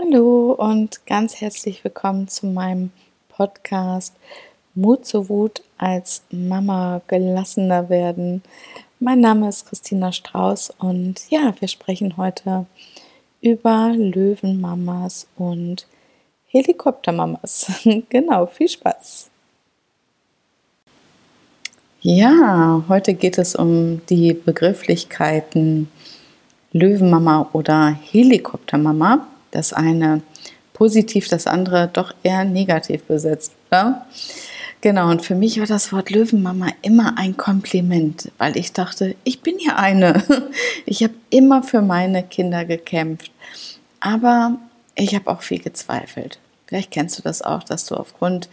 Hallo und ganz herzlich willkommen zu meinem Podcast Mut zur Wut als Mama gelassener werden. Mein Name ist Christina Strauß und ja, wir sprechen heute über Löwenmamas und Helikoptermamas. genau, viel Spaß. Ja, heute geht es um die Begrifflichkeiten Löwenmama oder Helikoptermama das eine positiv, das andere doch eher negativ besetzt. Ja? Genau, und für mich war das Wort Löwenmama immer ein Kompliment, weil ich dachte, ich bin ja eine. Ich habe immer für meine Kinder gekämpft. Aber ich habe auch viel gezweifelt. Vielleicht kennst du das auch, dass du aufgrund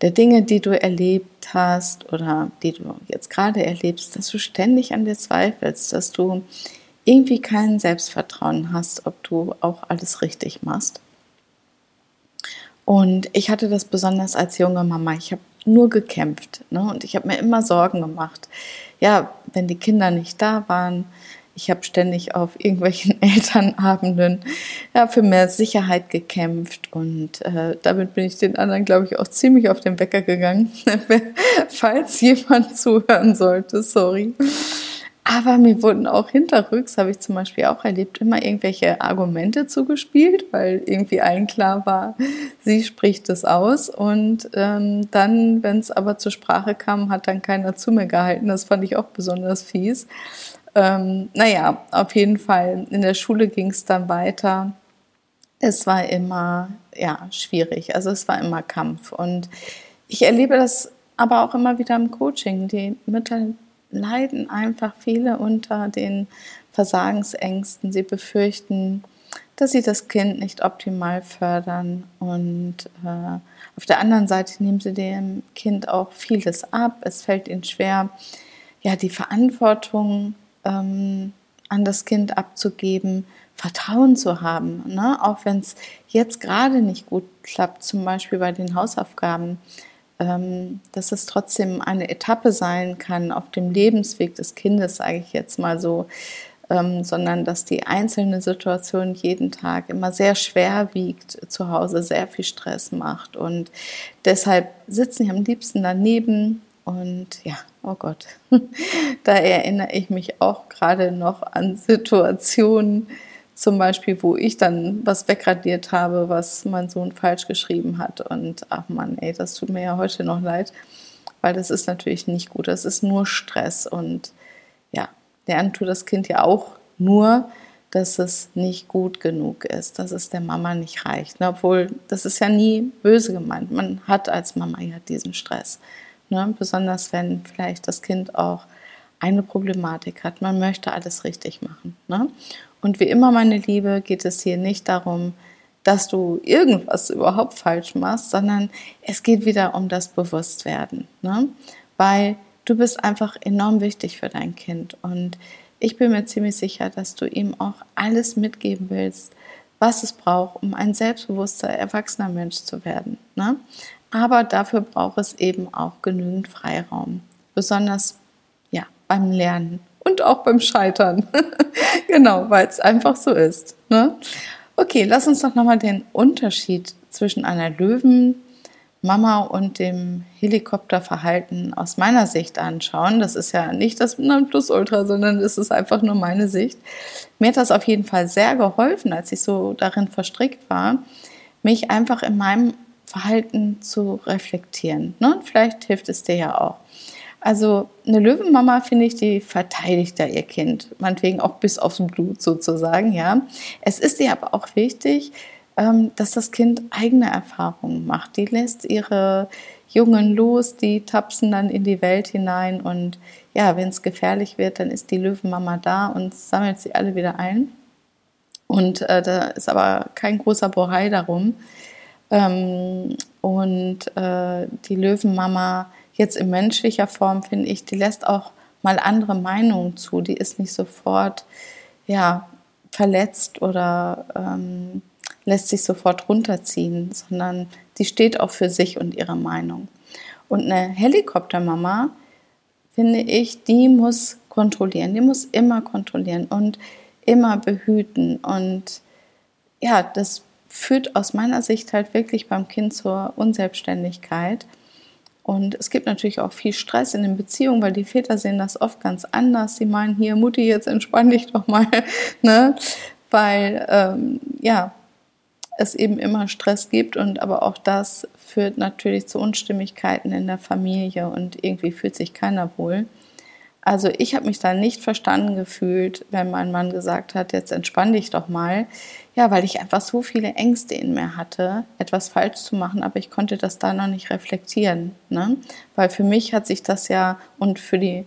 der Dinge, die du erlebt hast oder die du jetzt gerade erlebst, dass du ständig an dir zweifelst, dass du irgendwie kein Selbstvertrauen hast, ob du auch alles richtig machst. Und ich hatte das besonders als junge Mama. Ich habe nur gekämpft ne? und ich habe mir immer Sorgen gemacht. Ja, wenn die Kinder nicht da waren, ich habe ständig auf irgendwelchen Elternabenden ja, für mehr Sicherheit gekämpft und äh, damit bin ich den anderen, glaube ich, auch ziemlich auf den Wecker gegangen, falls jemand zuhören sollte, sorry. Aber mir wurden auch hinterrücks, habe ich zum Beispiel auch erlebt, immer irgendwelche Argumente zugespielt, weil irgendwie allen klar war, sie spricht es aus. Und ähm, dann, wenn es aber zur Sprache kam, hat dann keiner zu mir gehalten. Das fand ich auch besonders fies. Ähm, naja, auf jeden Fall, in der Schule ging es dann weiter. Es war immer, ja, schwierig. Also es war immer Kampf. Und ich erlebe das aber auch immer wieder im Coaching. Die Mütter leiden einfach viele unter den Versagensängsten. Sie befürchten, dass sie das Kind nicht optimal fördern und äh, auf der anderen Seite nehmen sie dem Kind auch vieles ab. Es fällt ihnen schwer, ja, die Verantwortung ähm, an das Kind abzugeben, Vertrauen zu haben, ne? auch wenn es jetzt gerade nicht gut klappt, zum Beispiel bei den Hausaufgaben dass es trotzdem eine Etappe sein kann auf dem Lebensweg des Kindes, sage ich jetzt mal so, ähm, sondern dass die einzelne Situation jeden Tag immer sehr schwer wiegt, zu Hause sehr viel Stress macht. Und deshalb sitzen die am liebsten daneben. Und ja, oh Gott, da erinnere ich mich auch gerade noch an Situationen, zum Beispiel, wo ich dann was wegradiert habe, was mein Sohn falsch geschrieben hat. Und ach Mann, ey, das tut mir ja heute noch leid, weil das ist natürlich nicht gut. Das ist nur Stress. Und ja, lernen tut das Kind ja auch nur, dass es nicht gut genug ist, dass es der Mama nicht reicht. Obwohl, das ist ja nie böse gemeint. Man hat als Mama ja diesen Stress. Ne? Besonders wenn vielleicht das Kind auch eine Problematik hat. Man möchte alles richtig machen. Ne? Und wie immer, meine Liebe, geht es hier nicht darum, dass du irgendwas überhaupt falsch machst, sondern es geht wieder um das Bewusstwerden. Ne? Weil du bist einfach enorm wichtig für dein Kind. Und ich bin mir ziemlich sicher, dass du ihm auch alles mitgeben willst, was es braucht, um ein selbstbewusster, erwachsener Mensch zu werden. Ne? Aber dafür braucht es eben auch genügend Freiraum. Besonders ja, beim Lernen und auch beim Scheitern. genau, weil es einfach so ist. Ne? Okay, lass uns doch nochmal den Unterschied zwischen einer Löwenmama und dem Helikopterverhalten aus meiner Sicht anschauen. Das ist ja nicht das Plus-Ultra, sondern es ist einfach nur meine Sicht. Mir hat das auf jeden Fall sehr geholfen, als ich so darin verstrickt war, mich einfach in meinem Verhalten zu reflektieren. Ne? vielleicht hilft es dir ja auch. Also eine Löwenmama, finde ich, die verteidigt da ihr Kind, meinetwegen auch bis aufs Blut sozusagen, ja. Es ist ihr aber auch wichtig, ähm, dass das Kind eigene Erfahrungen macht. Die lässt ihre Jungen los, die tapsen dann in die Welt hinein und ja, wenn es gefährlich wird, dann ist die Löwenmama da und sammelt sie alle wieder ein. Und äh, da ist aber kein großer Bohai darum. Ähm, und äh, die Löwenmama jetzt in menschlicher Form, finde ich, die lässt auch mal andere Meinungen zu. Die ist nicht sofort, ja, verletzt oder ähm, lässt sich sofort runterziehen, sondern die steht auch für sich und ihre Meinung. Und eine Helikoptermama, finde ich, die muss kontrollieren, die muss immer kontrollieren und immer behüten. Und ja, das führt aus meiner Sicht halt wirklich beim Kind zur Unselbstständigkeit. Und es gibt natürlich auch viel Stress in den Beziehungen, weil die Väter sehen das oft ganz anders. Sie meinen, hier, Mutti, jetzt entspann dich doch mal, ne? Weil, ähm, ja, es eben immer Stress gibt und aber auch das führt natürlich zu Unstimmigkeiten in der Familie und irgendwie fühlt sich keiner wohl. Also ich habe mich da nicht verstanden gefühlt, wenn mein Mann gesagt hat, jetzt entspann dich doch mal. Ja, weil ich einfach so viele Ängste in mir hatte, etwas falsch zu machen, aber ich konnte das da noch nicht reflektieren. Ne? Weil für mich hat sich das ja, und für die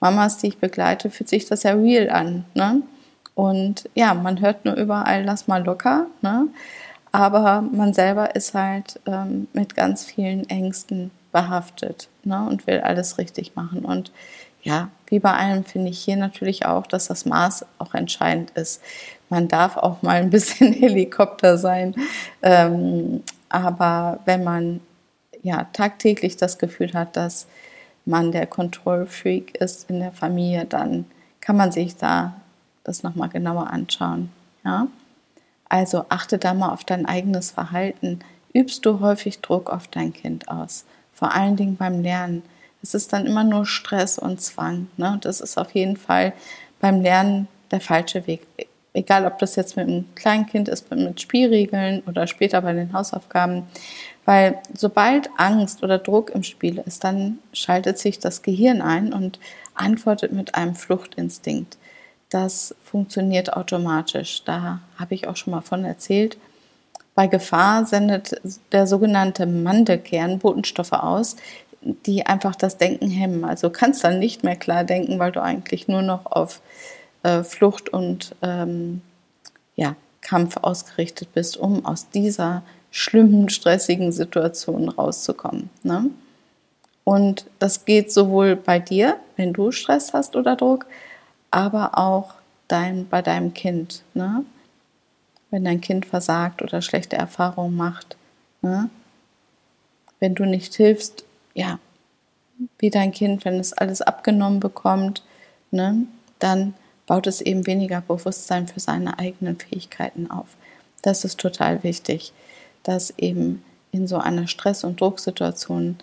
Mamas, die ich begleite, fühlt sich das ja real an. Ne? Und ja, man hört nur überall, lass mal locker. Ne? Aber man selber ist halt ähm, mit ganz vielen Ängsten behaftet ne, und will alles richtig machen. Und ja, wie bei allem finde ich hier natürlich auch, dass das Maß auch entscheidend ist. Man darf auch mal ein bisschen Helikopter sein. Ähm, aber wenn man ja tagtäglich das Gefühl hat, dass man der Kontrollfreak ist in der Familie, dann kann man sich da das nochmal genauer anschauen. Ja? Also achte da mal auf dein eigenes Verhalten. Übst du häufig Druck auf dein Kind aus? Vor allen Dingen beim Lernen. Es ist dann immer nur Stress und Zwang. Ne? Das ist auf jeden Fall beim Lernen der falsche Weg. Egal, ob das jetzt mit einem Kleinkind ist, mit Spielregeln oder später bei den Hausaufgaben. Weil sobald Angst oder Druck im Spiel ist, dann schaltet sich das Gehirn ein und antwortet mit einem Fluchtinstinkt das funktioniert automatisch. Da habe ich auch schon mal von erzählt. Bei Gefahr sendet der sogenannte Mandelkern Botenstoffe aus, die einfach das Denken hemmen. Also kannst dann nicht mehr klar denken, weil du eigentlich nur noch auf äh, Flucht und ähm, ja, Kampf ausgerichtet bist, um aus dieser schlimmen, stressigen Situation rauszukommen. Ne? Und das geht sowohl bei dir, wenn du Stress hast oder Druck, aber auch dein, bei deinem Kind. Ne? Wenn dein Kind versagt oder schlechte Erfahrungen macht. Ne? Wenn du nicht hilfst, ja, wie dein Kind, wenn es alles abgenommen bekommt, ne, dann baut es eben weniger Bewusstsein für seine eigenen Fähigkeiten auf. Das ist total wichtig, dass eben in so einer Stress- und Drucksituation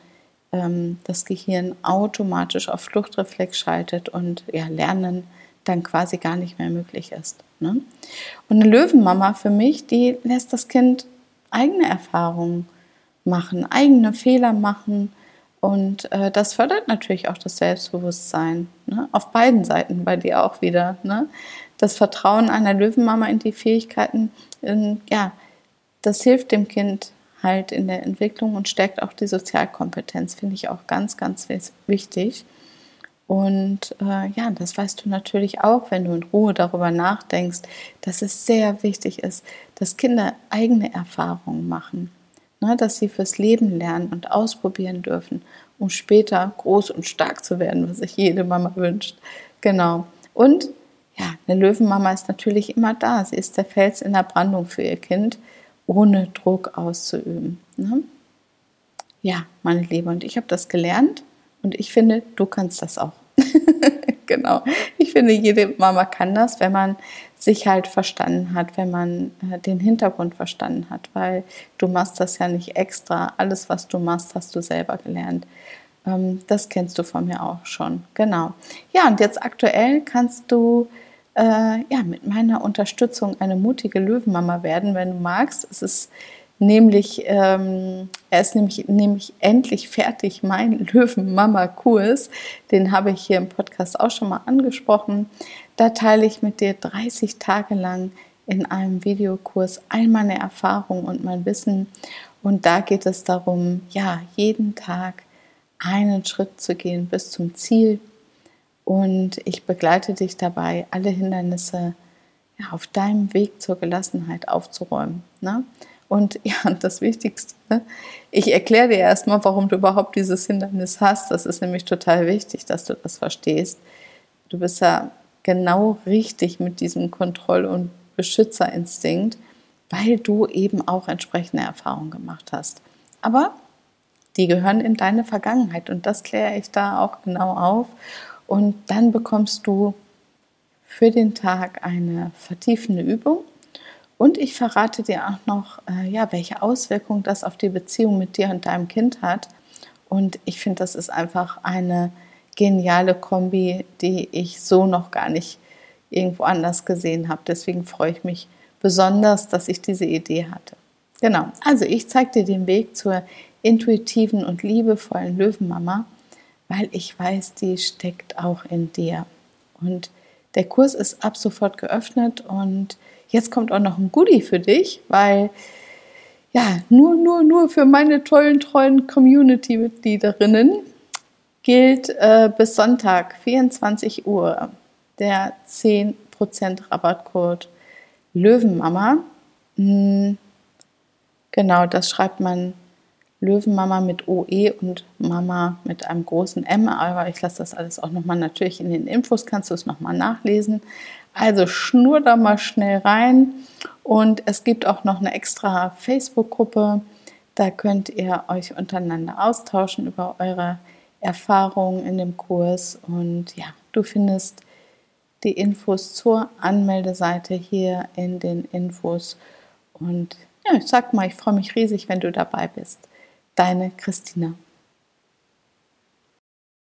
ähm, das Gehirn automatisch auf Fluchtreflex schaltet und ja, Lernen dann quasi gar nicht mehr möglich ist. Ne? Und eine Löwenmama für mich, die lässt das Kind eigene Erfahrungen machen, eigene Fehler machen. Und äh, das fördert natürlich auch das Selbstbewusstsein. Ne? Auf beiden Seiten bei dir auch wieder. Ne? Das Vertrauen einer Löwenmama in die Fähigkeiten, in, ja, das hilft dem Kind halt in der Entwicklung und stärkt auch die Sozialkompetenz, finde ich auch ganz, ganz wichtig. Und äh, ja, das weißt du natürlich auch, wenn du in Ruhe darüber nachdenkst, dass es sehr wichtig ist, dass Kinder eigene Erfahrungen machen, ne, dass sie fürs Leben lernen und ausprobieren dürfen, um später groß und stark zu werden, was sich jede Mama wünscht. Genau. Und ja, eine Löwenmama ist natürlich immer da. Sie ist der Fels in der Brandung für ihr Kind, ohne Druck auszuüben. Ne? Ja, meine Liebe, und ich habe das gelernt und ich finde, du kannst das auch. genau. Ich finde, jede Mama kann das, wenn man sich halt verstanden hat, wenn man äh, den Hintergrund verstanden hat, weil du machst das ja nicht extra. Alles, was du machst, hast du selber gelernt. Ähm, das kennst du von mir auch schon. Genau. Ja, und jetzt aktuell kannst du äh, ja, mit meiner Unterstützung eine mutige Löwenmama werden, wenn du magst. Es ist nämlich, ähm, er ist nämlich, nämlich endlich fertig, mein Löwen-Mama-Kurs. Den habe ich hier im Podcast auch schon mal angesprochen. Da teile ich mit dir 30 Tage lang in einem Videokurs all meine Erfahrungen und mein Wissen. Und da geht es darum, ja, jeden Tag einen Schritt zu gehen bis zum Ziel. Und ich begleite dich dabei, alle Hindernisse ja, auf deinem Weg zur Gelassenheit aufzuräumen. Ne? Und ja, das Wichtigste, ne? ich erkläre dir erstmal, warum du überhaupt dieses Hindernis hast. Das ist nämlich total wichtig, dass du das verstehst. Du bist ja genau richtig mit diesem Kontroll- und Beschützerinstinkt, weil du eben auch entsprechende Erfahrungen gemacht hast. Aber die gehören in deine Vergangenheit und das kläre ich da auch genau auf. Und dann bekommst du für den Tag eine vertiefende Übung Und ich verrate dir auch noch, äh, ja, welche Auswirkungen das auf die Beziehung mit dir und deinem Kind hat. Und ich finde, das ist einfach eine geniale Kombi, die ich so noch gar nicht irgendwo anders gesehen habe. Deswegen freue ich mich besonders, dass ich diese Idee hatte. Genau, also ich zeige dir den Weg zur intuitiven und liebevollen Löwenmama, weil ich weiß, die steckt auch in dir. Und der Kurs ist ab sofort geöffnet und jetzt kommt auch noch ein Goodie für dich, weil ja, nur, nur, nur für meine tollen, treuen Community-Mitgliederinnen gilt äh, bis Sonntag, 24 Uhr, der 10% Rabattcode Löwenmama. Hm, genau, das schreibt man Löwenmama mit OE und Mama mit einem großen M, aber ich lasse das alles auch nochmal natürlich in den Infos, kannst du es nochmal nachlesen. Also schnur da mal schnell rein und es gibt auch noch eine extra Facebook-Gruppe, da könnt ihr euch untereinander austauschen über eure Erfahrungen in dem Kurs und ja, du findest die Infos zur Anmeldeseite hier in den Infos und ja, ich sag mal, ich freue mich riesig, wenn du dabei bist. Deine Christina.